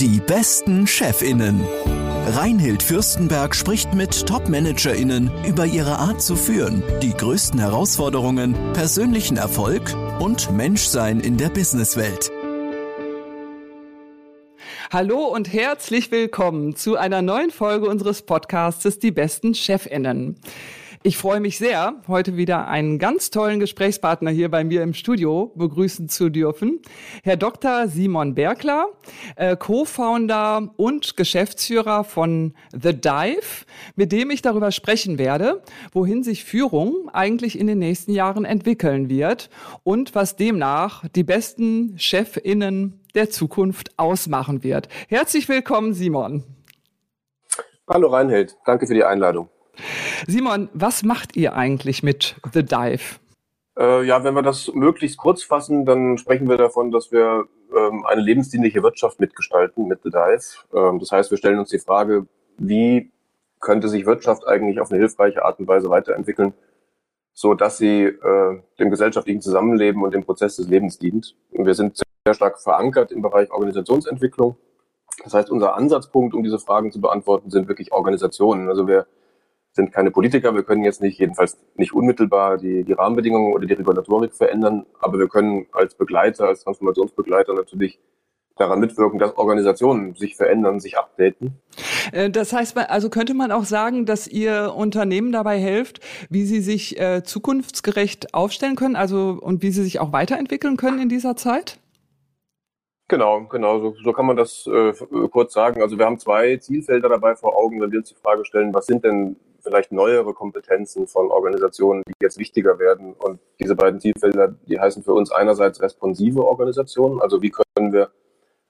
Die besten Chefinnen. Reinhild Fürstenberg spricht mit Top-ManagerInnen über ihre Art zu führen, die größten Herausforderungen, persönlichen Erfolg und Menschsein in der Businesswelt. Hallo und herzlich willkommen zu einer neuen Folge unseres Podcasts Die besten Chefinnen. Ich freue mich sehr, heute wieder einen ganz tollen Gesprächspartner hier bei mir im Studio begrüßen zu dürfen. Herr Dr. Simon Bergler, äh, Co-Founder und Geschäftsführer von The Dive, mit dem ich darüber sprechen werde, wohin sich Führung eigentlich in den nächsten Jahren entwickeln wird und was demnach die besten Chefinnen der Zukunft ausmachen wird. Herzlich willkommen, Simon. Hallo Reinhild, danke für die Einladung. Simon, was macht ihr eigentlich mit The Dive? Äh, ja, wenn wir das möglichst kurz fassen, dann sprechen wir davon, dass wir ähm, eine lebensdienliche Wirtschaft mitgestalten mit The Dive. Ähm, das heißt, wir stellen uns die Frage, wie könnte sich Wirtschaft eigentlich auf eine hilfreiche Art und Weise weiterentwickeln, so dass sie äh, dem gesellschaftlichen Zusammenleben und dem Prozess des Lebens dient. Und wir sind sehr stark verankert im Bereich Organisationsentwicklung. Das heißt, unser Ansatzpunkt, um diese Fragen zu beantworten, sind wirklich Organisationen. Also wir sind keine Politiker, wir können jetzt nicht, jedenfalls nicht unmittelbar die, die Rahmenbedingungen oder die Regulatorik verändern, aber wir können als Begleiter, als Transformationsbegleiter natürlich daran mitwirken, dass Organisationen sich verändern, sich updaten. Äh, das heißt, also könnte man auch sagen, dass ihr Unternehmen dabei hilft, wie sie sich äh, zukunftsgerecht aufstellen können, also und wie sie sich auch weiterentwickeln können in dieser Zeit? Genau, genau, so, so kann man das äh, kurz sagen. Also wir haben zwei Zielfelder dabei vor Augen, wenn wir uns die Frage stellen, was sind denn vielleicht neuere Kompetenzen von Organisationen, die jetzt wichtiger werden. Und diese beiden Zielfelder, die heißen für uns einerseits responsive Organisationen. Also wie können wir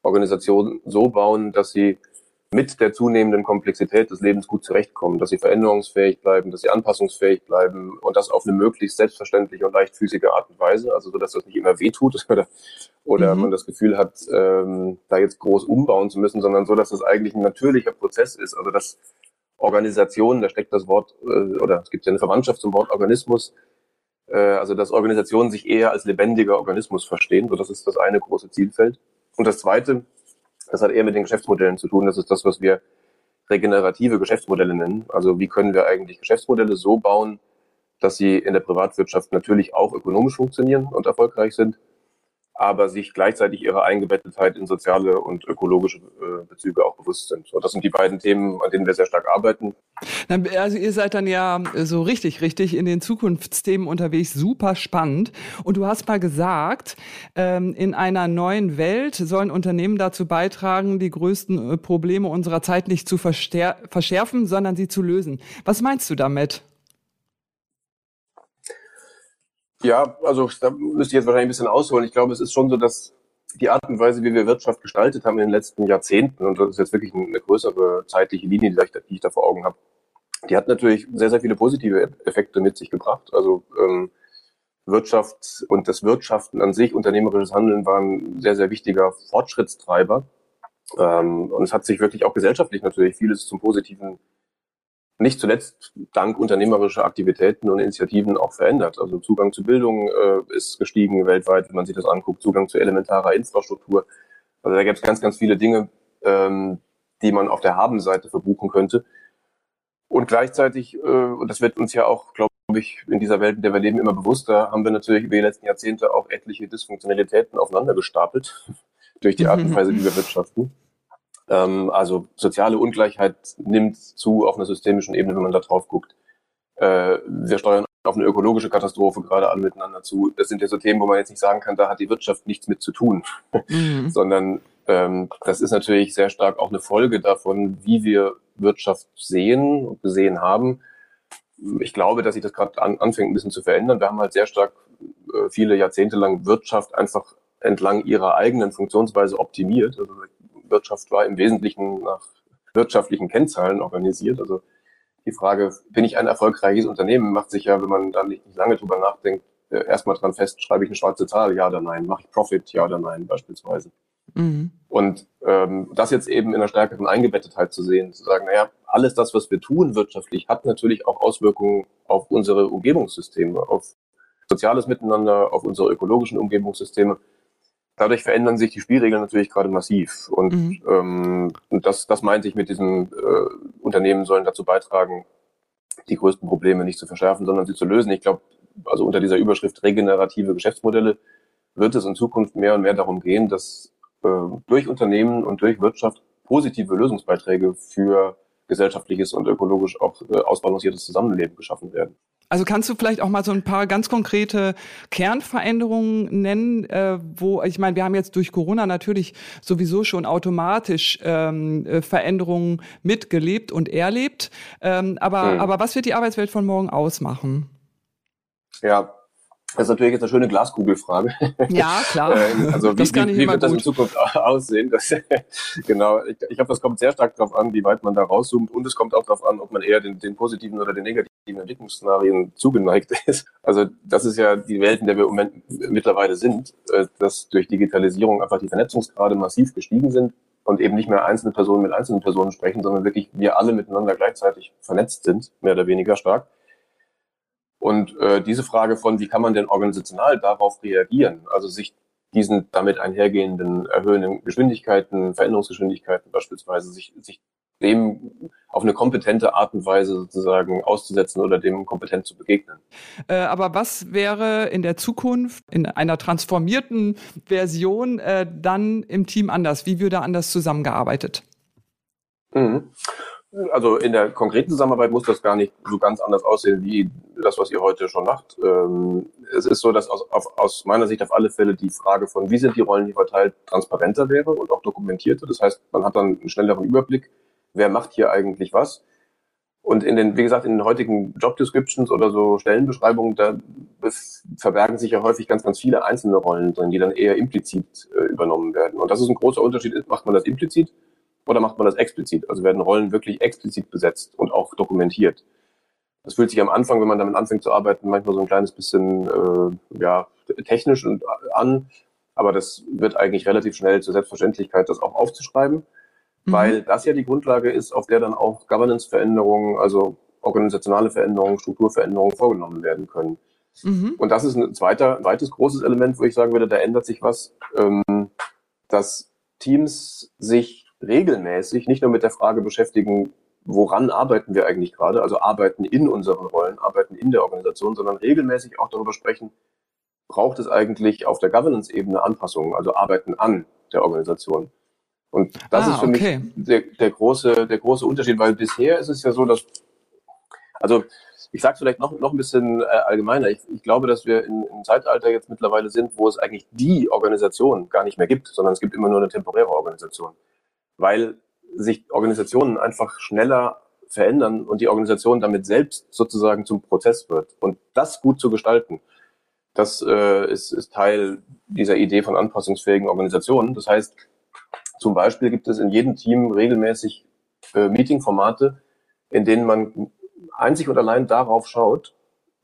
Organisationen so bauen, dass sie mit der zunehmenden Komplexität des Lebens gut zurechtkommen, dass sie veränderungsfähig bleiben, dass sie anpassungsfähig bleiben und das auf eine möglichst selbstverständliche und leichtfüßige Art und Weise, also so dass das nicht immer wehtut oder, oder mhm. man das Gefühl hat, ähm, da jetzt groß umbauen zu müssen, sondern so, dass das eigentlich ein natürlicher Prozess ist, also dass Organisation, da steckt das Wort, äh, oder es gibt ja eine Verwandtschaft zum Wort Organismus, äh, also dass Organisationen sich eher als lebendiger Organismus verstehen. So, das ist das eine große Zielfeld. Und das zweite, das hat eher mit den Geschäftsmodellen zu tun. Das ist das, was wir regenerative Geschäftsmodelle nennen. Also wie können wir eigentlich Geschäftsmodelle so bauen, dass sie in der Privatwirtschaft natürlich auch ökonomisch funktionieren und erfolgreich sind, aber sich gleichzeitig ihrer Eingebettetheit in soziale und ökologische äh, Bezüge auch bewusst sind. Und das sind die beiden Themen, an denen wir sehr stark arbeiten. Also ihr seid dann ja so richtig, richtig in den Zukunftsthemen unterwegs, super spannend. Und du hast mal gesagt, ähm, in einer neuen Welt sollen Unternehmen dazu beitragen, die größten äh, Probleme unserer Zeit nicht zu verschärfen, sondern sie zu lösen. Was meinst du damit? Ja, also da müsste ich jetzt wahrscheinlich ein bisschen ausholen. Ich glaube, es ist schon so, dass die Art und Weise, wie wir Wirtschaft gestaltet haben in den letzten Jahrzehnten, und das ist jetzt wirklich eine größere zeitliche Linie, die ich da, vor Augen habe, die hat natürlich sehr, sehr viele positive Effekte mit sich gebracht. Also ähm, Wirtschaft und das Wirtschaften an sich, unternehmerisches Handeln waren sehr, sehr wichtiger Fortschrittstreiber. Ähm, und es hat sich wirklich auch gesellschaftlich natürlich vieles zum Positiven nicht zuletzt dank unternehmerischer Aktivitäten und Initiativen auch verändert. Also Zugang zu Bildung äh, ist gestiegen weltweit, wenn man sich das anguckt, Zugang zu elementarer Infrastruktur. Also da gibt es ganz, ganz viele Dinge, ähm, die man auf der Habenseite verbuchen könnte. Und gleichzeitig, äh, und das wird uns ja auch, glaube ich, in dieser Welt, in der wir leben, immer bewusster, haben wir natürlich über die letzten Jahrzehnte auch etliche Dysfunktionalitäten aufeinander gestapelt durch die Art und Weise, wie wir wirtschaften. Ähm, also soziale Ungleichheit nimmt zu auf einer systemischen Ebene, wenn man da drauf guckt. Äh, wir steuern auf eine ökologische Katastrophe gerade alle miteinander zu. Das sind ja so Themen, wo man jetzt nicht sagen kann, da hat die Wirtschaft nichts mit zu tun, mhm. sondern ähm, das ist natürlich sehr stark auch eine Folge davon, wie wir Wirtschaft sehen und gesehen haben. Ich glaube, dass sich das gerade an, anfängt ein bisschen zu verändern. Wir haben halt sehr stark äh, viele Jahrzehnte lang Wirtschaft einfach entlang ihrer eigenen Funktionsweise optimiert. Also Wirtschaft war im Wesentlichen nach wirtschaftlichen Kennzahlen organisiert. Also die Frage, bin ich ein erfolgreiches Unternehmen, macht sich ja, wenn man da nicht lange drüber nachdenkt, äh, erstmal dran fest, schreibe ich eine schwarze Zahl, ja oder nein, mache ich Profit, ja oder nein, beispielsweise. Mhm. Und ähm, das jetzt eben in einer stärkeren Eingebettetheit zu sehen, zu sagen, naja, alles das, was wir tun wirtschaftlich, hat natürlich auch Auswirkungen auf unsere Umgebungssysteme, auf soziales Miteinander, auf unsere ökologischen Umgebungssysteme. Dadurch verändern sich die Spielregeln natürlich gerade massiv. Und, mhm. ähm, das, das meinte ich mit diesem äh, Unternehmen sollen dazu beitragen, die größten Probleme nicht zu verschärfen, sondern sie zu lösen. Ich glaube, also unter dieser Überschrift regenerative Geschäftsmodelle wird es in Zukunft mehr und mehr darum gehen, dass äh, durch Unternehmen und durch Wirtschaft positive Lösungsbeiträge für gesellschaftliches und ökologisch auch äh, ausbalanciertes Zusammenleben geschaffen werden. Also kannst du vielleicht auch mal so ein paar ganz konkrete Kernveränderungen nennen, äh, wo ich meine, wir haben jetzt durch Corona natürlich sowieso schon automatisch ähm, äh, Veränderungen mitgelebt und erlebt. Ähm, aber, hm. aber was wird die Arbeitswelt von morgen ausmachen? Ja, das ist natürlich jetzt eine schöne Glaskugelfrage. Ja, klar. Ähm, also wie, wie, wie wird das in Zukunft aussehen? Das, genau, ich, ich glaube, das kommt sehr stark darauf an, wie weit man da rauszoomt und es kommt auch darauf an, ob man eher den, den positiven oder den negativen Entwicklungsszenarien zugeneigt ist. Also das ist ja die Welt, in der wir im Moment mittlerweile sind, äh, dass durch Digitalisierung einfach die Vernetzungsgrade massiv gestiegen sind und eben nicht mehr einzelne Personen mit einzelnen Personen sprechen, sondern wirklich wir alle miteinander gleichzeitig vernetzt sind, mehr oder weniger stark. Und äh, diese Frage von, wie kann man denn organisational darauf reagieren, also sich diesen damit einhergehenden erhöhenden Geschwindigkeiten, Veränderungsgeschwindigkeiten beispielsweise, sich, sich dem auf eine kompetente Art und Weise sozusagen auszusetzen oder dem kompetent zu begegnen. Äh, aber was wäre in der Zukunft in einer transformierten Version äh, dann im Team anders? Wie würde anders zusammengearbeitet? Mhm. Also in der konkreten Zusammenarbeit muss das gar nicht so ganz anders aussehen wie das, was ihr heute schon macht. Ähm, es ist so, dass aus, auf, aus meiner Sicht auf alle Fälle die Frage von, wie sind die Rollen hier verteilt, transparenter wäre und auch dokumentierter. Das heißt, man hat dann einen schnelleren Überblick, wer macht hier eigentlich was. Und in den, wie gesagt, in den heutigen Job Descriptions oder so Stellenbeschreibungen, da verbergen sich ja häufig ganz, ganz viele einzelne Rollen drin, die dann eher implizit äh, übernommen werden. Und das ist ein großer Unterschied. Macht man das implizit? Oder macht man das explizit? Also werden Rollen wirklich explizit besetzt und auch dokumentiert. Das fühlt sich am Anfang, wenn man damit anfängt zu arbeiten, manchmal so ein kleines bisschen äh, ja, technisch und, an, aber das wird eigentlich relativ schnell zur Selbstverständlichkeit, das auch aufzuschreiben, mhm. weil das ja die Grundlage ist, auf der dann auch Governance-Veränderungen, also organisationale Veränderungen, Strukturveränderungen vorgenommen werden können. Mhm. Und das ist ein zweiter, zweites großes Element, wo ich sagen würde, da ändert sich was, ähm, dass Teams sich regelmäßig nicht nur mit der Frage beschäftigen, woran arbeiten wir eigentlich gerade, also arbeiten in unseren Rollen, arbeiten in der Organisation, sondern regelmäßig auch darüber sprechen, braucht es eigentlich auf der Governance-Ebene Anpassungen, also arbeiten an der Organisation. Und das ah, ist für okay. mich der, der, große, der große Unterschied, weil bisher ist es ja so, dass, also ich sage vielleicht noch, noch ein bisschen äh, allgemeiner. Ich, ich glaube, dass wir in, im Zeitalter jetzt mittlerweile sind, wo es eigentlich die Organisation gar nicht mehr gibt, sondern es gibt immer nur eine temporäre Organisation weil sich Organisationen einfach schneller verändern und die Organisation damit selbst sozusagen zum Prozess wird. Und das gut zu gestalten, das äh, ist, ist Teil dieser Idee von anpassungsfähigen Organisationen. Das heißt, zum Beispiel gibt es in jedem Team regelmäßig äh, Meeting-Formate, in denen man einzig und allein darauf schaut,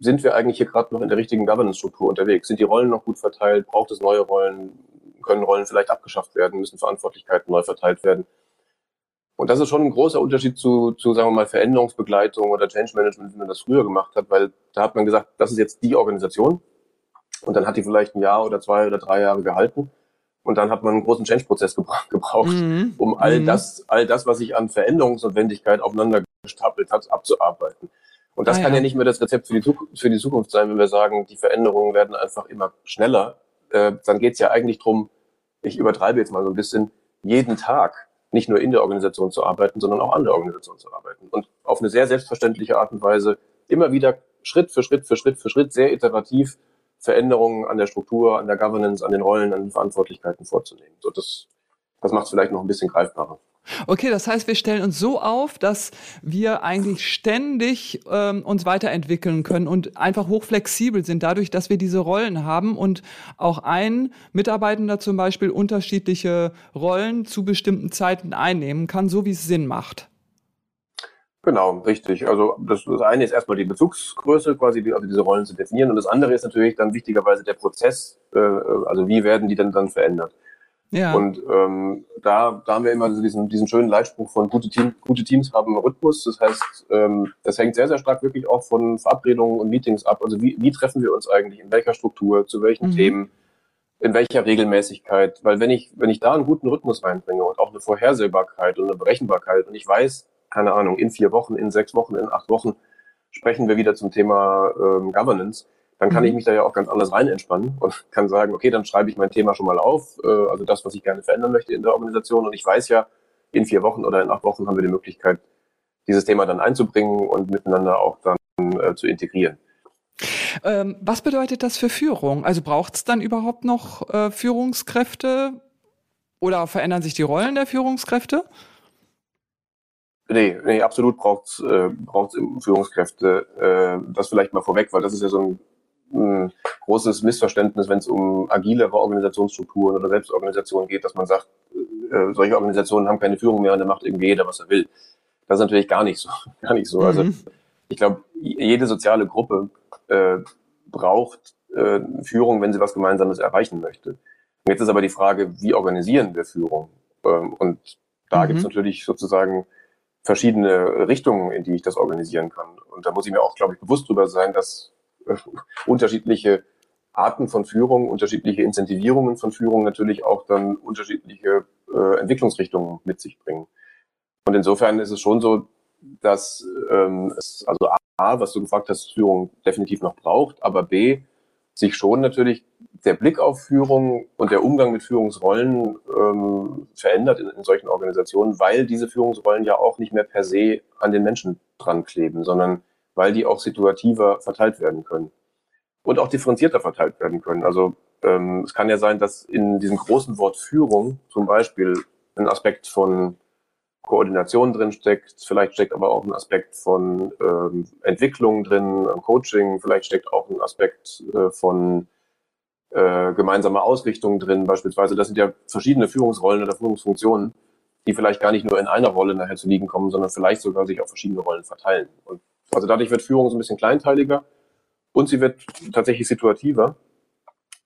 sind wir eigentlich hier gerade noch in der richtigen Governance-Struktur unterwegs? Sind die Rollen noch gut verteilt? Braucht es neue Rollen? Können Rollen vielleicht abgeschafft werden, müssen Verantwortlichkeiten neu verteilt werden. Und das ist schon ein großer Unterschied zu, zu, sagen wir mal, Veränderungsbegleitung oder Change Management, wie man das früher gemacht hat, weil da hat man gesagt, das ist jetzt die Organisation. Und dann hat die vielleicht ein Jahr oder zwei oder drei Jahre gehalten. Und dann hat man einen großen Change-Prozess gebraucht, mhm. um all mhm. das, all das, was sich an Veränderungsnotwendigkeit aufeinander gestapelt hat, abzuarbeiten. Und das ah, kann ja. ja nicht mehr das Rezept für die, Zukunft, für die Zukunft sein, wenn wir sagen, die Veränderungen werden einfach immer schneller. Äh, dann geht es ja eigentlich drum, ich übertreibe jetzt mal so ein bisschen, jeden Tag nicht nur in der Organisation zu arbeiten, sondern auch an der Organisation zu arbeiten. Und auf eine sehr selbstverständliche Art und Weise immer wieder Schritt für Schritt für Schritt für Schritt sehr iterativ Veränderungen an der Struktur, an der Governance, an den Rollen, an den Verantwortlichkeiten vorzunehmen. So, das, das macht es vielleicht noch ein bisschen greifbarer. Okay, das heißt, wir stellen uns so auf, dass wir eigentlich ständig ähm, uns weiterentwickeln können und einfach hochflexibel sind, dadurch, dass wir diese Rollen haben und auch ein Mitarbeitender zum Beispiel unterschiedliche Rollen zu bestimmten Zeiten einnehmen kann, so wie es Sinn macht. Genau, richtig. Also das, das eine ist erstmal die Bezugsgröße, quasi die, also diese Rollen zu definieren, und das andere ist natürlich dann wichtigerweise der Prozess, äh, also wie werden die denn dann verändert. Ja. Und ähm, da, da haben wir immer diesen, diesen schönen Leitspruch von gute, Team, gute Teams haben Rhythmus. Das heißt, ähm, das hängt sehr, sehr stark wirklich auch von Verabredungen und Meetings ab. Also wie, wie treffen wir uns eigentlich, in welcher Struktur, zu welchen mhm. Themen, in welcher Regelmäßigkeit, weil wenn ich, wenn ich da einen guten Rhythmus reinbringe und auch eine Vorhersehbarkeit und eine Berechenbarkeit und ich weiß, keine Ahnung, in vier Wochen, in sechs Wochen, in acht Wochen sprechen wir wieder zum Thema ähm, Governance, dann kann mhm. ich mich da ja auch ganz anders rein entspannen und kann sagen, okay, dann schreibe ich mein Thema schon mal auf, äh, also das, was ich gerne verändern möchte in der Organisation und ich weiß ja, in vier Wochen oder in acht Wochen haben wir die Möglichkeit, dieses Thema dann einzubringen und miteinander auch dann äh, zu integrieren. Ähm, was bedeutet das für Führung? Also braucht es dann überhaupt noch äh, Führungskräfte oder verändern sich die Rollen der Führungskräfte? Nee, nee absolut braucht es äh, braucht's Führungskräfte. Äh, das vielleicht mal vorweg, weil das ist ja so ein, ein großes Missverständnis, wenn es um agilere Organisationsstrukturen oder Selbstorganisationen geht, dass man sagt, äh, solche Organisationen haben keine Führung mehr und dann macht irgendwie jeder, was er will. Das ist natürlich gar nicht so. Gar nicht so. Also mhm. Also ich glaube, jede soziale Gruppe äh, braucht äh, Führung, wenn sie was Gemeinsames erreichen möchte. Und jetzt ist aber die Frage, wie organisieren wir Führung? Ähm, und da mhm. gibt es natürlich sozusagen verschiedene Richtungen, in die ich das organisieren kann. Und da muss ich mir auch, glaube ich, bewusst drüber sein, dass äh, unterschiedliche Arten von Führung, unterschiedliche Incentivierungen von Führung natürlich auch dann unterschiedliche äh, Entwicklungsrichtungen mit sich bringen. Und insofern ist es schon so, dass ähm, es also A, was du gefragt hast, Führung definitiv noch braucht, aber B, sich schon natürlich der Blick auf Führung und der Umgang mit Führungsrollen ähm, verändert in, in solchen Organisationen, weil diese Führungsrollen ja auch nicht mehr per se an den Menschen dran kleben, sondern weil die auch situativer verteilt werden können und auch differenzierter verteilt werden können. Also ähm, es kann ja sein, dass in diesem großen Wort Führung zum Beispiel ein Aspekt von Koordination drin steckt, vielleicht steckt aber auch ein Aspekt von ähm, Entwicklung drin, Coaching, vielleicht steckt auch ein Aspekt äh, von äh, gemeinsamer Ausrichtung drin, beispielsweise. Das sind ja verschiedene Führungsrollen oder Führungsfunktionen, die vielleicht gar nicht nur in einer Rolle nachher zu liegen kommen, sondern vielleicht sogar sich auf verschiedene Rollen verteilen. Und also dadurch wird Führung so ein bisschen kleinteiliger und sie wird tatsächlich situativer,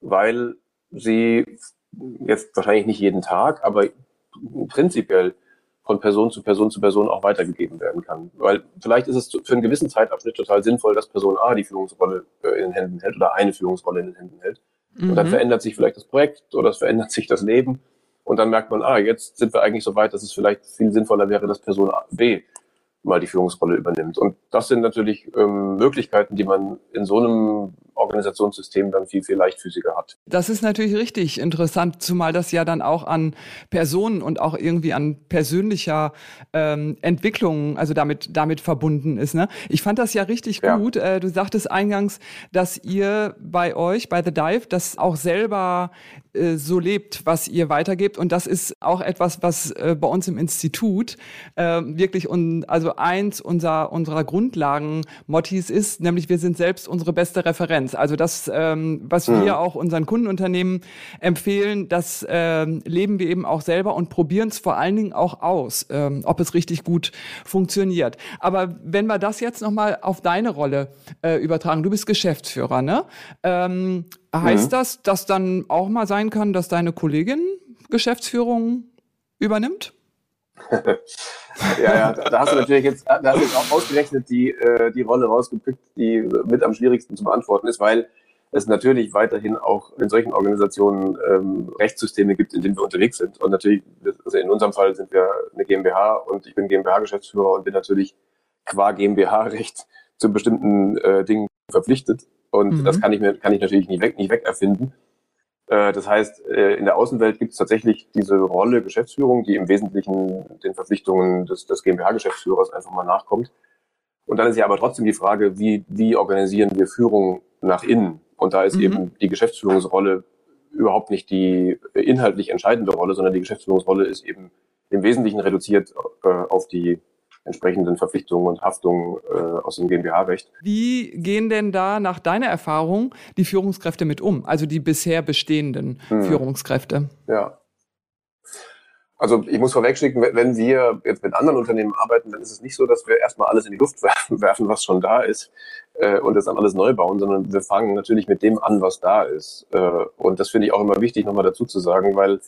weil sie jetzt wahrscheinlich nicht jeden Tag, aber prinzipiell von Person zu Person zu Person auch weitergegeben werden kann. Weil vielleicht ist es für einen gewissen Zeitabschnitt total sinnvoll, dass Person A die Führungsrolle äh, in den Händen hält oder eine Führungsrolle in den Händen hält. Mhm. Und dann mhm. verändert sich vielleicht das Projekt oder es verändert sich das Leben. Und dann merkt man, ah, jetzt sind wir eigentlich so weit, dass es vielleicht viel sinnvoller wäre, dass Person B mal die Führungsrolle übernimmt. Und das sind natürlich ähm, Möglichkeiten, die man in so einem Organisationssystem dann viel, viel leichtfüßiger hat. Das ist natürlich richtig interessant, zumal das ja dann auch an Personen und auch irgendwie an persönlicher ähm, Entwicklung, also damit, damit verbunden ist. Ne? Ich fand das ja richtig ja. gut. Äh, du sagtest eingangs, dass ihr bei euch, bei The Dive, das auch selber äh, so lebt, was ihr weitergebt. Und das ist auch etwas, was äh, bei uns im Institut äh, wirklich un also eins unserer, unserer Grundlagen-Mottis ist, nämlich wir sind selbst unsere beste Referenz. Also das, ähm, was mhm. wir auch unseren Kundenunternehmen empfehlen, das ähm, leben wir eben auch selber und probieren es vor allen Dingen auch aus, ähm, ob es richtig gut funktioniert. Aber wenn wir das jetzt nochmal auf deine Rolle äh, übertragen, du bist Geschäftsführer, ne? Ähm, heißt mhm. das, dass dann auch mal sein kann, dass deine Kollegin Geschäftsführung übernimmt? ja, ja, da hast du natürlich jetzt, da hast du jetzt auch ausgerechnet die, äh, die Rolle rausgepickt, die mit am schwierigsten zu beantworten ist, weil es natürlich weiterhin auch in solchen Organisationen ähm, Rechtssysteme gibt, in denen wir unterwegs sind. Und natürlich, also in unserem Fall sind wir eine GmbH und ich bin GmbH-Geschäftsführer und bin natürlich qua GmbH-Recht zu bestimmten äh, Dingen verpflichtet. Und mhm. das kann ich mir, kann ich natürlich nicht weg, nicht weg erfinden. Äh, das heißt, äh, in der Außenwelt gibt es tatsächlich diese Rolle Geschäftsführung, die im Wesentlichen den Verpflichtungen des, des GmbH-Geschäftsführers einfach mal nachkommt. Und dann ist ja aber trotzdem die Frage, wie, wie organisieren wir Führung nach innen? Und da ist mhm. eben die Geschäftsführungsrolle überhaupt nicht die inhaltlich entscheidende Rolle, sondern die Geschäftsführungsrolle ist eben im Wesentlichen reduziert äh, auf die entsprechenden Verpflichtungen und Haftungen äh, aus dem GmbH-Recht. Wie gehen denn da nach deiner Erfahrung die Führungskräfte mit um, also die bisher bestehenden hm. Führungskräfte? Ja. Also ich muss vorwegschicken, wenn wir jetzt mit anderen Unternehmen arbeiten, dann ist es nicht so, dass wir erstmal alles in die Luft werfen, was schon da ist äh, und das dann alles neu bauen, sondern wir fangen natürlich mit dem an, was da ist. Äh, und das finde ich auch immer wichtig, nochmal dazu zu sagen, weil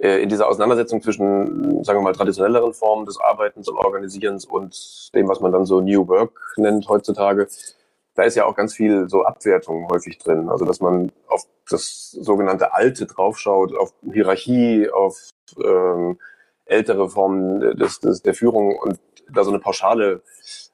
in dieser Auseinandersetzung zwischen, sagen wir mal, traditionelleren Formen des Arbeitens und Organisierens und dem, was man dann so New Work nennt heutzutage, da ist ja auch ganz viel so Abwertung häufig drin. Also dass man auf das sogenannte Alte draufschaut, auf Hierarchie, auf ähm, ältere Formen des, des, der Führung und da so eine pauschale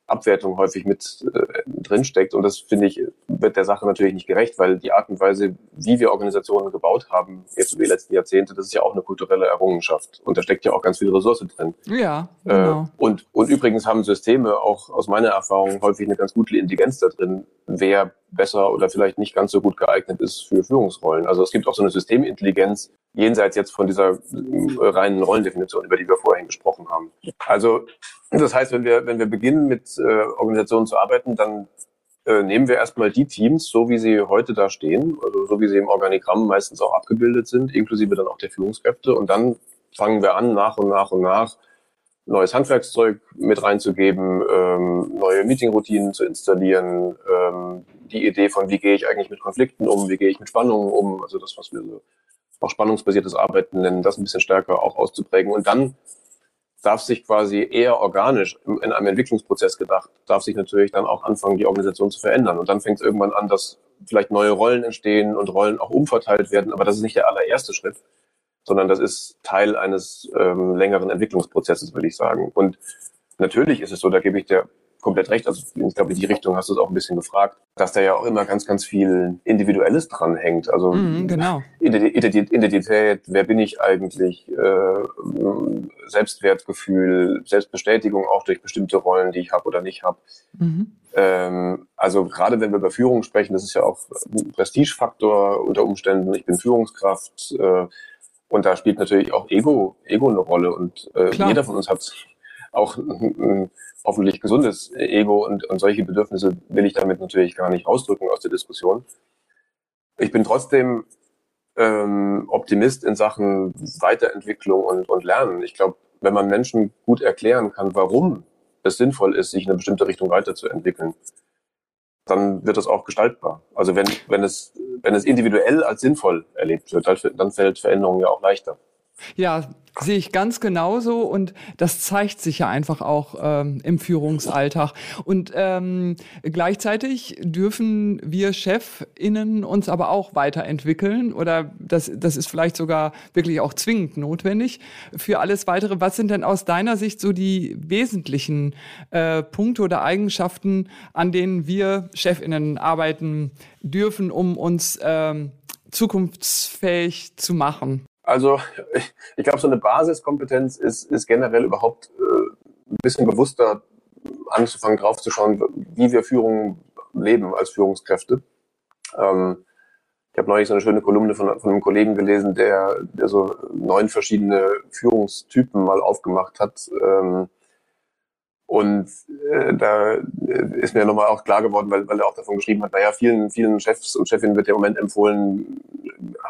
Abwertung häufig mit äh, drinsteckt. Und das finde ich, wird der Sache natürlich nicht gerecht, weil die Art und Weise, wie wir Organisationen gebaut haben, jetzt über die letzten Jahrzehnte, das ist ja auch eine kulturelle Errungenschaft. Und da steckt ja auch ganz viel Ressource drin. Ja, genau. Äh, und, und übrigens haben Systeme auch aus meiner Erfahrung häufig eine ganz gute Intelligenz da drin, wer besser oder vielleicht nicht ganz so gut geeignet ist für Führungsrollen. Also es gibt auch so eine Systemintelligenz, jenseits jetzt von dieser äh, reinen Rollendefinition, über die wir vorhin gesprochen haben. Also das heißt, wenn wir, wenn wir beginnen mit äh, Organisationen zu arbeiten, dann äh, nehmen wir erstmal die Teams, so wie sie heute da stehen, also so wie sie im Organigramm meistens auch abgebildet sind, inklusive dann auch der Führungskräfte. Und dann fangen wir an, nach und nach und nach neues Handwerkszeug mit reinzugeben, ähm, neue Meetingroutinen zu installieren, ähm, die Idee von, wie gehe ich eigentlich mit Konflikten um, wie gehe ich mit Spannungen um, also das, was wir so auch spannungsbasiertes Arbeiten nennen, das ein bisschen stärker auch auszuprägen. Und dann darf sich quasi eher organisch in einem Entwicklungsprozess gedacht, darf sich natürlich dann auch anfangen, die Organisation zu verändern. Und dann fängt es irgendwann an, dass vielleicht neue Rollen entstehen und Rollen auch umverteilt werden. Aber das ist nicht der allererste Schritt, sondern das ist Teil eines ähm, längeren Entwicklungsprozesses, würde ich sagen. Und natürlich ist es so, da gebe ich der komplett recht. Also ich glaube, in die Richtung hast du es auch ein bisschen gefragt, dass da ja auch immer ganz, ganz viel Individuelles dran hängt. Also mhm, genau. Identität, wer bin ich eigentlich, äh, Selbstwertgefühl, Selbstbestätigung auch durch bestimmte Rollen, die ich habe oder nicht habe. Mhm. Ähm, also gerade wenn wir über Führung sprechen, das ist ja auch ein Prestigefaktor unter Umständen. Ich bin Führungskraft. Äh, und da spielt natürlich auch Ego, Ego eine Rolle. Und äh, jeder von uns hat auch ein, ein hoffentlich gesundes Ego und, und solche Bedürfnisse will ich damit natürlich gar nicht ausdrücken aus der Diskussion. Ich bin trotzdem ähm, Optimist in Sachen Weiterentwicklung und, und Lernen. Ich glaube, wenn man Menschen gut erklären kann, warum es sinnvoll ist, sich in eine bestimmte Richtung weiterzuentwickeln, dann wird das auch gestaltbar. Also wenn, wenn, es, wenn es individuell als sinnvoll erlebt wird, dann fällt Veränderung ja auch leichter. Ja, sehe ich ganz genauso und das zeigt sich ja einfach auch ähm, im Führungsalltag. Und ähm, gleichzeitig dürfen wir ChefInnen uns aber auch weiterentwickeln oder das, das ist vielleicht sogar wirklich auch zwingend notwendig für alles weitere. Was sind denn aus deiner Sicht so die wesentlichen äh, Punkte oder Eigenschaften, an denen wir ChefInnen arbeiten dürfen, um uns ähm, zukunftsfähig zu machen? Also ich, ich glaube, so eine Basiskompetenz ist, ist generell überhaupt äh, ein bisschen bewusster anzufangen, draufzuschauen, wie wir Führung leben als Führungskräfte. Ähm, ich habe neulich so eine schöne Kolumne von, von einem Kollegen gelesen, der, der so neun verschiedene Führungstypen mal aufgemacht hat. Ähm, und äh, da ist mir nochmal auch klar geworden, weil, weil er auch davon geschrieben hat, naja, vielen, vielen Chefs und Chefinnen wird ja im Moment empfohlen,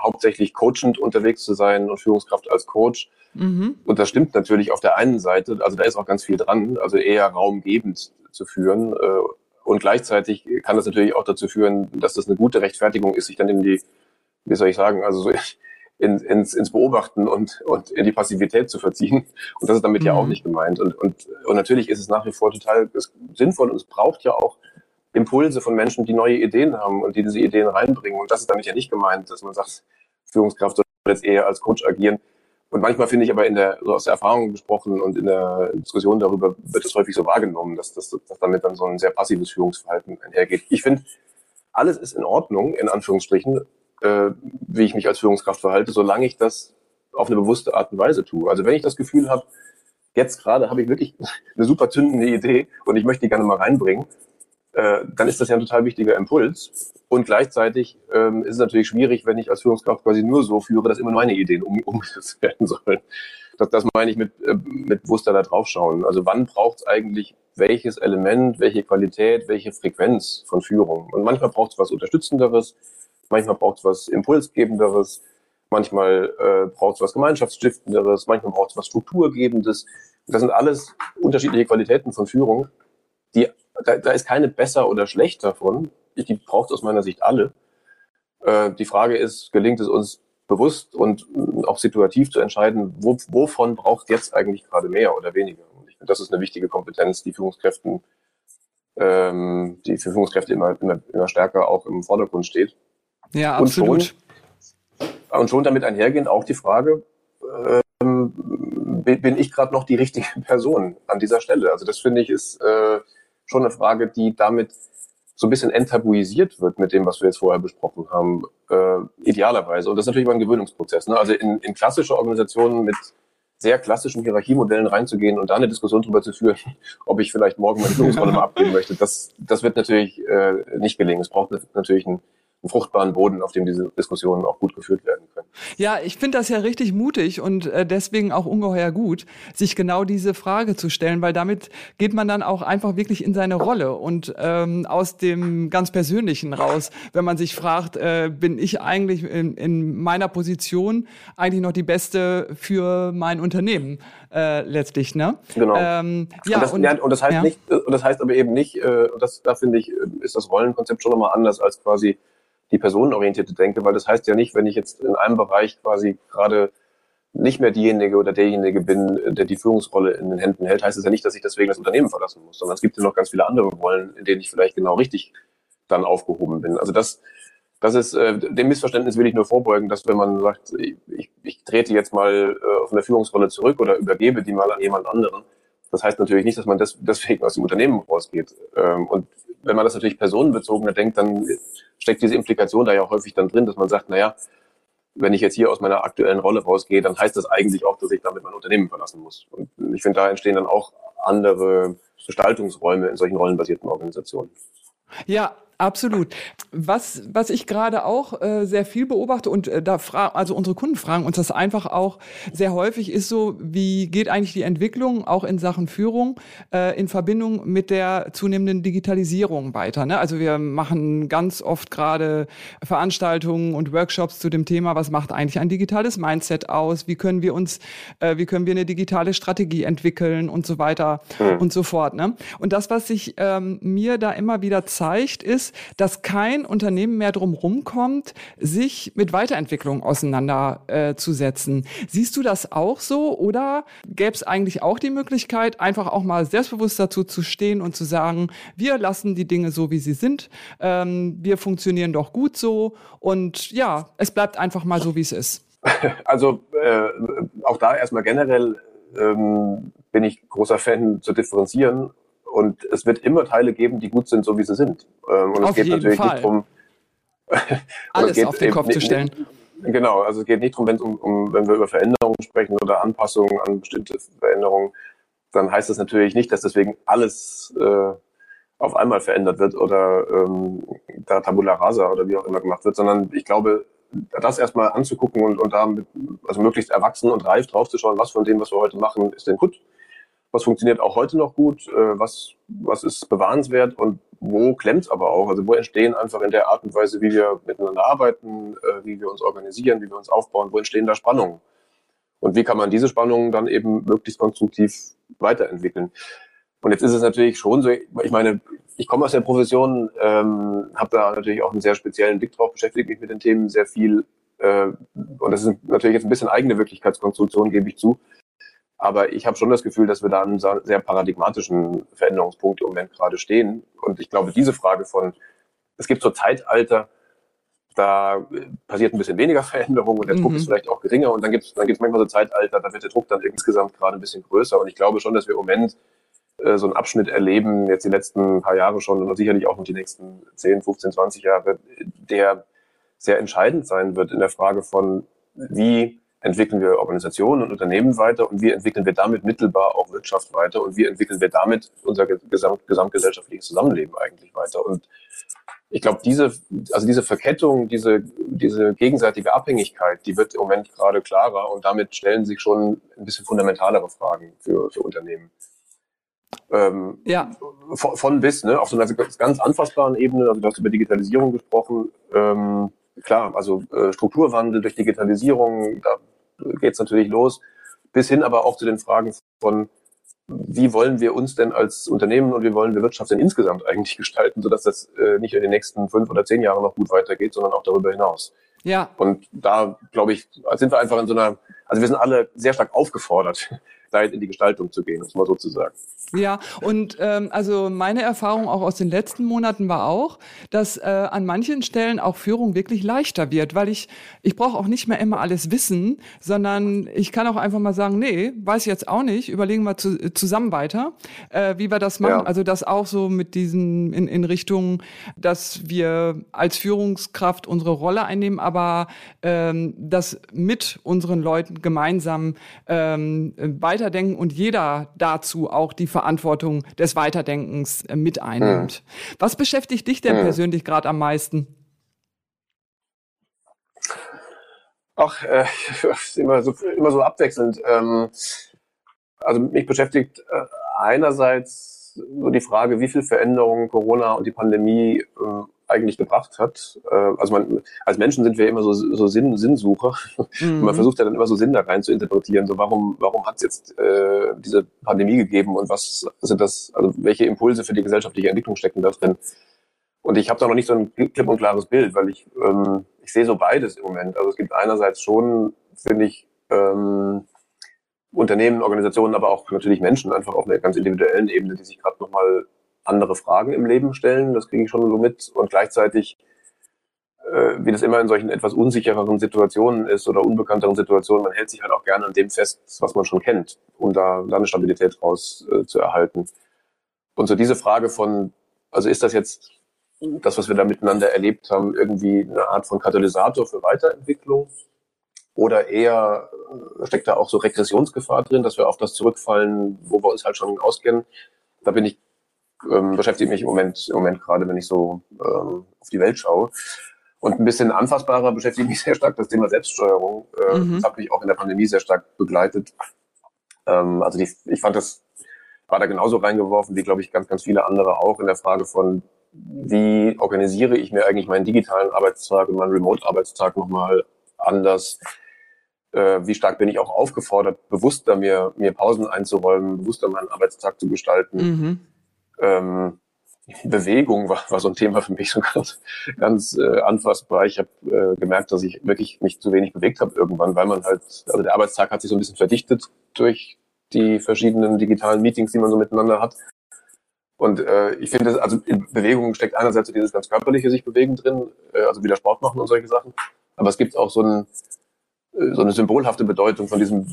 hauptsächlich coachend unterwegs zu sein und Führungskraft als Coach. Mhm. Und das stimmt natürlich auf der einen Seite, also da ist auch ganz viel dran, also eher raumgebend zu führen. Äh, und gleichzeitig kann das natürlich auch dazu führen, dass das eine gute Rechtfertigung ist, sich dann in die, wie soll ich sagen, also so, in, ins, ins Beobachten und, und in die Passivität zu verziehen. Und das ist damit mhm. ja auch mhm. nicht gemeint. Und, und, und natürlich ist es nach wie vor total sinnvoll und es braucht ja auch Impulse von Menschen, die neue Ideen haben und die diese Ideen reinbringen. Und das ist damit ja nicht gemeint, dass man sagt, Führungskraft soll jetzt eher als Coach agieren. Und manchmal finde ich aber in der, so aus der Erfahrung gesprochen und in der Diskussion darüber wird es häufig so wahrgenommen, dass, dass, dass damit dann so ein sehr passives Führungsverhalten einhergeht. Ich finde, alles ist in Ordnung, in Anführungsstrichen, äh, wie ich mich als Führungskraft verhalte, solange ich das auf eine bewusste Art und Weise tue. Also wenn ich das Gefühl habe, jetzt gerade habe ich wirklich eine super zündende Idee und ich möchte die gerne mal reinbringen, äh, dann ist das ja ein total wichtiger Impuls. Und gleichzeitig ähm, ist es natürlich schwierig, wenn ich als Führungskraft quasi nur so führe, dass immer nur meine Ideen um, umgesetzt werden sollen. Das, das meine ich mit, äh, mit bewusster da draufschauen. Also wann braucht es eigentlich welches Element, welche Qualität, welche Frequenz von Führung? Und manchmal braucht es was Unterstützenderes, manchmal braucht es was Impulsgebenderes, manchmal äh, braucht es was Gemeinschaftsstiftenderes, manchmal braucht es was Strukturgebendes. Das sind alles unterschiedliche Qualitäten von Führung, die da, da ist keine besser oder schlechter von. Die braucht aus meiner Sicht alle. Äh, die Frage ist, gelingt es uns bewusst und auch situativ zu entscheiden, wo, wovon braucht jetzt eigentlich gerade mehr oder weniger? Und ich finde, das ist eine wichtige Kompetenz, die Führungskräften ähm, die für Führungskräfte immer, immer, immer stärker auch im Vordergrund steht. Ja, absolut. Und schon, und schon damit einhergehend auch die Frage, ähm, bin ich gerade noch die richtige Person an dieser Stelle? Also das finde ich ist äh, schon eine Frage, die damit so ein bisschen enttabuisiert wird mit dem, was wir jetzt vorher besprochen haben, äh, idealerweise. Und das ist natürlich immer ein Gewöhnungsprozess. Ne? Also in, in klassische Organisationen mit sehr klassischen Hierarchiemodellen reinzugehen und da eine Diskussion darüber zu führen, ob ich vielleicht morgen meine Führungsrolle mal abgeben möchte, das, das wird natürlich äh, nicht gelingen. Es braucht natürlich ein einen fruchtbaren Boden, auf dem diese Diskussionen auch gut geführt werden können. Ja, ich finde das ja richtig mutig und äh, deswegen auch ungeheuer gut, sich genau diese Frage zu stellen, weil damit geht man dann auch einfach wirklich in seine Rolle und ähm, aus dem ganz Persönlichen raus, wenn man sich fragt, äh, bin ich eigentlich in, in meiner Position eigentlich noch die Beste für mein Unternehmen äh, letztlich, ne? Genau. Ähm, ja, und, das, und, ja, und das heißt ja. nicht, und das heißt aber eben nicht, äh, und das, da finde ich, äh, ist das Rollenkonzept schon nochmal anders als quasi die personenorientierte Denke, weil das heißt ja nicht, wenn ich jetzt in einem Bereich quasi gerade nicht mehr diejenige oder derjenige bin, der die Führungsrolle in den Händen hält, heißt es ja nicht, dass ich deswegen das Unternehmen verlassen muss, sondern es gibt ja noch ganz viele andere Rollen, in denen ich vielleicht genau richtig dann aufgehoben bin. Also das, das ist, äh, dem Missverständnis will ich nur vorbeugen, dass wenn man sagt, ich, ich, trete jetzt mal äh, auf eine Führungsrolle zurück oder übergebe die mal an jemand anderen, das heißt natürlich nicht, dass man das, deswegen aus dem Unternehmen rausgeht. Ähm, und wenn man das natürlich personenbezogener denkt, dann steckt diese Implikation da ja häufig dann drin, dass man sagt, naja, wenn ich jetzt hier aus meiner aktuellen Rolle rausgehe, dann heißt das eigentlich auch, dass ich damit mein Unternehmen verlassen muss. Und ich finde, da entstehen dann auch andere Gestaltungsräume in solchen rollenbasierten Organisationen. Ja, Absolut. Was, was ich gerade auch äh, sehr viel beobachte und äh, da fragen, also unsere Kunden fragen uns das einfach auch sehr häufig, ist so, wie geht eigentlich die Entwicklung auch in Sachen Führung äh, in Verbindung mit der zunehmenden Digitalisierung weiter? Ne? Also wir machen ganz oft gerade Veranstaltungen und Workshops zu dem Thema, was macht eigentlich ein digitales Mindset aus? Wie können wir uns, äh, wie können wir eine digitale Strategie entwickeln und so weiter mhm. und so fort. Ne? Und das, was sich ähm, mir da immer wieder zeigt, ist, ist, dass kein Unternehmen mehr drum rumkommt, sich mit Weiterentwicklung auseinanderzusetzen. Äh, Siehst du das auch so oder gäbe es eigentlich auch die Möglichkeit, einfach auch mal selbstbewusst dazu zu stehen und zu sagen, wir lassen die Dinge so, wie sie sind, ähm, wir funktionieren doch gut so und ja, es bleibt einfach mal so, wie es ist. Also äh, auch da erstmal generell ähm, bin ich großer Fan zu differenzieren und es wird immer Teile geben, die gut sind, so wie sie sind. Ähm, und auf es geht natürlich Fall. nicht darum, alles auf den Kopf zu stellen. Genau, also es geht nicht darum, um, um, wenn wir über Veränderungen sprechen oder Anpassungen an bestimmte Veränderungen, dann heißt das natürlich nicht, dass deswegen alles äh, auf einmal verändert wird oder ähm, da Tabula Rasa oder wie auch immer gemacht wird, sondern ich glaube, das erstmal anzugucken und, und da mit, also möglichst erwachsen und reif draufzuschauen, was von dem, was wir heute machen, ist denn gut was funktioniert auch heute noch gut, äh, was, was ist bewahrenswert und wo klemmt es aber auch? Also wo entstehen einfach in der Art und Weise, wie wir miteinander arbeiten, äh, wie wir uns organisieren, wie wir uns aufbauen, wo entstehen da Spannungen? Und wie kann man diese Spannungen dann eben möglichst konstruktiv weiterentwickeln? Und jetzt ist es natürlich schon so, ich meine, ich komme aus der Profession, ähm, habe da natürlich auch einen sehr speziellen Blick drauf, beschäftige mich mit den Themen sehr viel. Äh, und das ist natürlich jetzt ein bisschen eigene Wirklichkeitskonstruktion, gebe ich zu. Aber ich habe schon das Gefühl, dass wir da an einem sehr paradigmatischen Veränderungspunkt im Moment gerade stehen. Und ich glaube, diese Frage von, es gibt so Zeitalter, da passiert ein bisschen weniger Veränderung und der Druck mhm. ist vielleicht auch geringer. Und dann gibt es dann gibt's manchmal so Zeitalter, da wird der Druck dann insgesamt gerade ein bisschen größer. Und ich glaube schon, dass wir im Moment äh, so einen Abschnitt erleben, jetzt die letzten paar Jahre schon und sicherlich auch noch die nächsten 10, 15, 20 Jahre, der sehr entscheidend sein wird in der Frage von, wie entwickeln wir Organisationen und Unternehmen weiter und wie entwickeln wir damit mittelbar auch Wirtschaft weiter und wie entwickeln wir damit unser gesamt, gesamtgesellschaftliches Zusammenleben eigentlich weiter. Und ich glaube, diese, also diese Verkettung, diese, diese gegenseitige Abhängigkeit, die wird im Moment gerade klarer und damit stellen sich schon ein bisschen fundamentalere Fragen für, für Unternehmen. Ähm, ja. Von, von, bis, ne, auf so einer ganz anfassbaren Ebene, also du hast über Digitalisierung gesprochen, ähm, klar, also äh, Strukturwandel durch Digitalisierung, da geht es natürlich los, bis hin aber auch zu den Fragen von, wie wollen wir uns denn als Unternehmen und wie wollen wir Wirtschaft denn insgesamt eigentlich gestalten, sodass das äh, nicht in den nächsten fünf oder zehn Jahren noch gut weitergeht, sondern auch darüber hinaus. Ja. Und da, glaube ich, sind wir einfach in so einer, also wir sind alle sehr stark aufgefordert, Zeit in die Gestaltung zu gehen, um es mal so zu sagen. Ja, und ähm, also meine Erfahrung auch aus den letzten Monaten war auch, dass äh, an manchen Stellen auch Führung wirklich leichter wird, weil ich ich brauche auch nicht mehr immer alles wissen, sondern ich kann auch einfach mal sagen, nee, weiß ich jetzt auch nicht, überlegen wir zu, zusammen weiter, äh, wie wir das machen. Ja. Also das auch so mit diesen in, in Richtung, dass wir als Führungskraft unsere Rolle einnehmen, aber ähm, das mit unseren Leuten gemeinsam ähm, weiterdenken und jeder dazu auch die Verantwortung des Weiterdenkens äh, mit einnimmt. Hm. Was beschäftigt dich denn hm. persönlich gerade am meisten? Ach, äh, immer so immer so abwechselnd. Ähm, also mich beschäftigt äh, einerseits nur die Frage, wie viel Veränderungen Corona und die Pandemie äh, eigentlich gebracht hat. Äh, also man, als Menschen sind wir immer so, so Sinn, Sinnsucher. Mhm. man versucht ja dann immer so Sinn da rein zu interpretieren. So warum, warum hat es jetzt äh, diese Pandemie gegeben und was sind das, also welche Impulse für die gesellschaftliche Entwicklung stecken da drin? Und ich habe da noch nicht so ein klipp und klares Bild, weil ich, ähm, ich sehe so beides im Moment. Also es gibt einerseits schon, finde ich, ähm, Unternehmen, Organisationen, aber auch natürlich Menschen einfach auf einer ganz individuellen Ebene, die sich gerade nochmal andere Fragen im Leben stellen. Das kriege ich schon so mit. Und gleichzeitig, äh, wie das immer in solchen etwas unsichereren Situationen ist oder unbekannteren Situationen, man hält sich halt auch gerne an dem fest, was man schon kennt, um da, da eine Stabilität raus äh, zu erhalten. Und so diese Frage von, also ist das jetzt das, was wir da miteinander erlebt haben, irgendwie eine Art von Katalysator für Weiterentwicklung? Oder eher äh, steckt da auch so Regressionsgefahr drin, dass wir auf das zurückfallen, wo wir uns halt schon auskennen? Da bin ich ähm, beschäftigt mich im Moment, im Moment gerade, wenn ich so ähm, auf die Welt schaue. Und ein bisschen anfassbarer beschäftigt mich sehr stark das Thema Selbststeuerung. Äh, mhm. Das hat mich auch in der Pandemie sehr stark begleitet. Ähm, also die, ich fand das, war da genauso reingeworfen wie, glaube ich, ganz, ganz viele andere auch in der Frage von, wie organisiere ich mir eigentlich meinen digitalen Arbeitstag und meinen Remote-Arbeitstag nochmal anders? Äh, wie stark bin ich auch aufgefordert, bewusster mir, mir Pausen einzuräumen, bewusster meinen Arbeitstag zu gestalten? Mhm ähm, Bewegung war, war so ein Thema für mich so ganz, ganz äh, anfassbar. Ich habe äh, gemerkt, dass ich wirklich mich zu wenig bewegt habe irgendwann, weil man halt, also der Arbeitstag hat sich so ein bisschen verdichtet durch die verschiedenen digitalen Meetings, die man so miteinander hat. Und äh, ich finde, also in Bewegung steckt einerseits dieses ganz körperliche sich bewegen drin, äh, also wieder Sport machen und solche Sachen. Aber es gibt auch so, ein, äh, so eine symbolhafte Bedeutung von diesem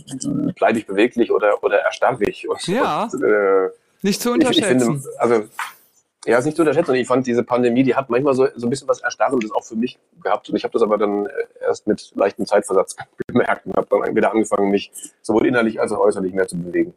bleib ich beweglich oder, oder erstarrig. Und, ja. Und, äh, nicht zu unterschätzen. Ich, ich finde, also ja, ist nicht zu unterschätzen. Und ich fand, diese Pandemie, die hat manchmal so, so ein bisschen was Erstarrendes auch für mich gehabt. Und ich habe das aber dann äh, erst mit leichtem Zeitversatz gemerkt und habe dann wieder angefangen, mich sowohl innerlich als auch äußerlich mehr zu bewegen.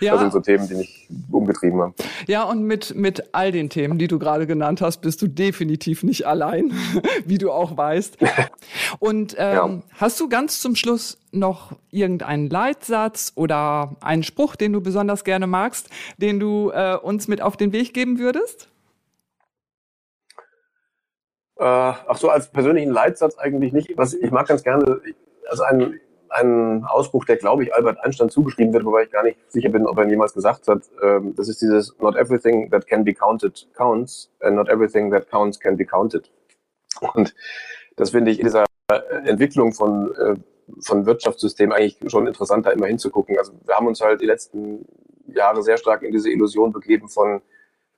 Ja. Das sind so Themen, die mich umgetrieben haben. Ja, und mit, mit all den Themen, die du gerade genannt hast, bist du definitiv nicht allein, wie du auch weißt. Und ähm, ja. hast du ganz zum Schluss noch irgendeinen Leitsatz oder einen Spruch, den du besonders gerne magst, den du äh, uns mit auf den Weg geben würdest? Äh, ach so, als persönlichen Leitsatz eigentlich nicht. Was ich mag ganz gerne, also ein, ein Ausbruch, der, glaube ich, Albert Einstein zugeschrieben wird, wobei ich gar nicht sicher bin, ob er ihn jemals gesagt hat. Ähm, das ist dieses Not everything that can be counted counts and not everything that counts can be counted. Und das finde ich in dieser Entwicklung von äh, von Wirtschaftssystem eigentlich schon interessanter immer hinzugucken. Also wir haben uns halt die letzten Jahre sehr stark in diese Illusion begeben von,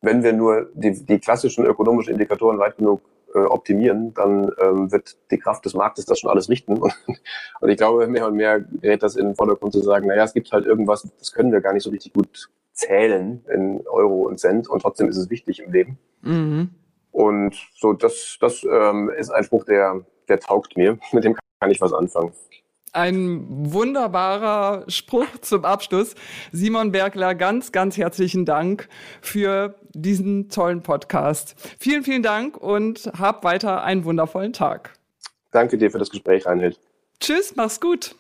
wenn wir nur die, die klassischen ökonomischen Indikatoren weit genug äh, optimieren, dann ähm, wird die Kraft des Marktes das schon alles richten. Und, und ich glaube, mehr und mehr gerät das in den Vordergrund zu sagen, naja, es gibt halt irgendwas, das können wir gar nicht so richtig gut zählen in Euro und Cent und trotzdem ist es wichtig im Leben. Mhm. Und so, das, das ähm, ist ein Spruch, der, der taugt mir. Mit dem kann ich was anfangen. Ein wunderbarer Spruch zum Abschluss. Simon Bergler, ganz, ganz herzlichen Dank für diesen tollen Podcast. Vielen, vielen Dank und hab weiter einen wundervollen Tag. Danke dir für das Gespräch, Reinhild. Tschüss, mach's gut.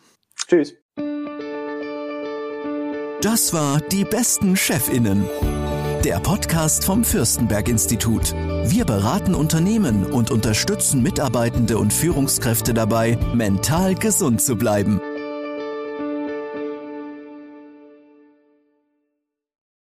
Tschüss. Das war die besten Chefinnen. Der Podcast vom Fürstenberg Institut. Wir beraten Unternehmen und unterstützen Mitarbeitende und Führungskräfte dabei, mental gesund zu bleiben.